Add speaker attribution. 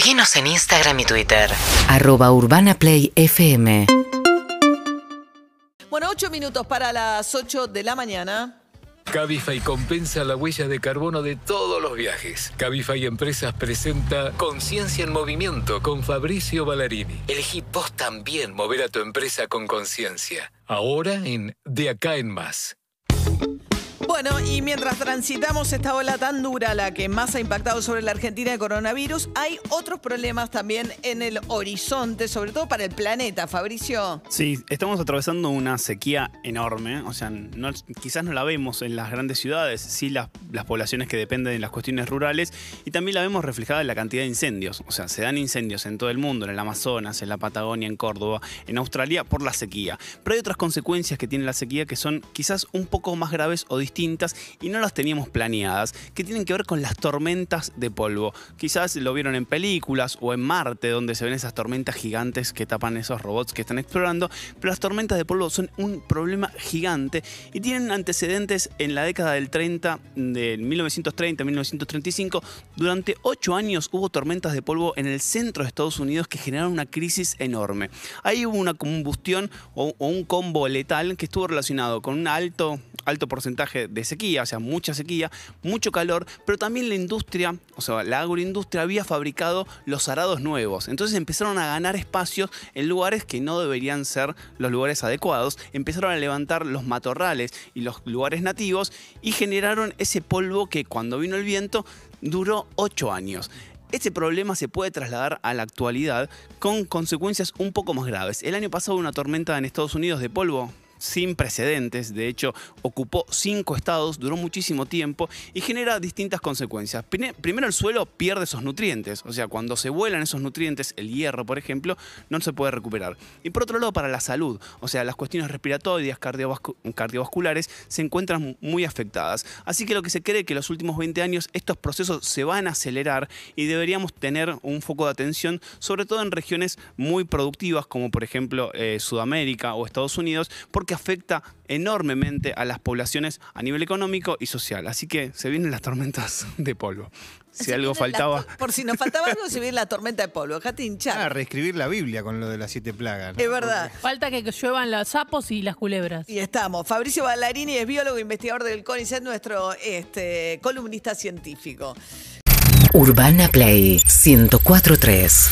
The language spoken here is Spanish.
Speaker 1: Seguinos en Instagram y Twitter.
Speaker 2: Arroba Urbana Play FM.
Speaker 3: Bueno, ocho minutos para las 8 de la mañana.
Speaker 4: Cabify compensa la huella de carbono de todos los viajes. Cabify Empresas presenta Conciencia en Movimiento con Fabricio Ballarini. Elegí vos también mover a tu empresa con conciencia. Ahora en De Acá en Más.
Speaker 3: Bueno, y mientras transitamos esta ola tan dura, la que más ha impactado sobre la Argentina de coronavirus, hay otros problemas también en el horizonte, sobre todo para el planeta, Fabricio.
Speaker 5: Sí, estamos atravesando una sequía enorme, o sea, quizás no la vemos en las grandes ciudades, sí las, las poblaciones que dependen de las cuestiones rurales, y también la vemos reflejada en la cantidad de incendios, o sea, se dan incendios en todo el mundo, en el Amazonas, en la Patagonia, en Córdoba, en Australia, por la sequía. Pero hay otras consecuencias que tiene la sequía que son quizás un poco más graves o distintas y no las teníamos planeadas, que tienen que ver con las tormentas de polvo. Quizás lo vieron en películas o en Marte, donde se ven esas tormentas gigantes que tapan esos robots que están explorando, pero las tormentas de polvo son un problema gigante y tienen antecedentes en la década del 30, de 1930-1935. Durante ocho años hubo tormentas de polvo en el centro de Estados Unidos que generaron una crisis enorme. Ahí hubo una combustión o, o un combo letal que estuvo relacionado con un alto, alto porcentaje de sequía, o sea, mucha sequía, mucho calor, pero también la industria, o sea, la agroindustria había fabricado los arados nuevos. Entonces empezaron a ganar espacios en lugares que no deberían ser los lugares adecuados. Empezaron a levantar los matorrales y los lugares nativos y generaron ese polvo que cuando vino el viento duró ocho años. Este problema se puede trasladar a la actualidad con consecuencias un poco más graves. El año pasado una tormenta en Estados Unidos de polvo sin precedentes, de hecho ocupó cinco estados, duró muchísimo tiempo y genera distintas consecuencias. Primero el suelo pierde esos nutrientes, o sea, cuando se vuelan esos nutrientes, el hierro por ejemplo, no se puede recuperar. Y por otro lado para la salud, o sea, las cuestiones respiratorias, cardiovascu- cardiovasculares se encuentran muy afectadas. Así que lo que se cree que en los últimos 20 años estos procesos se van a acelerar y deberíamos tener un foco de atención, sobre todo en regiones muy productivas como por ejemplo eh, Sudamérica o Estados Unidos, porque afecta enormemente a las poblaciones a nivel económico y social. Así que se vienen las tormentas de polvo. Si
Speaker 3: Se
Speaker 5: algo
Speaker 3: la
Speaker 5: faltaba...
Speaker 3: por si nos faltaba algo, se viene la tormenta de polvo. Dejate hinchar.
Speaker 6: Ah, reescribir la Biblia con lo de las siete plagas. ¿no?
Speaker 3: es verdad.
Speaker 7: Falta que lluevan los sapos y las culebras.
Speaker 3: Y estamos. Fabricio Ballarini es biólogo e investigador del CONICET, nuestro este, columnista científico.
Speaker 2: Urbana Play 1043.